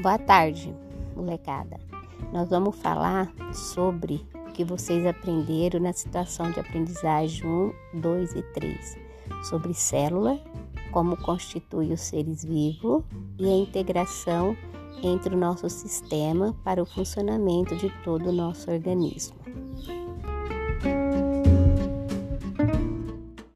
Boa tarde, molecada. Nós vamos falar sobre o que vocês aprenderam na situação de aprendizagem 1, 2 e 3, sobre célula, como constitui os seres vivos e a integração entre o nosso sistema para o funcionamento de todo o nosso organismo.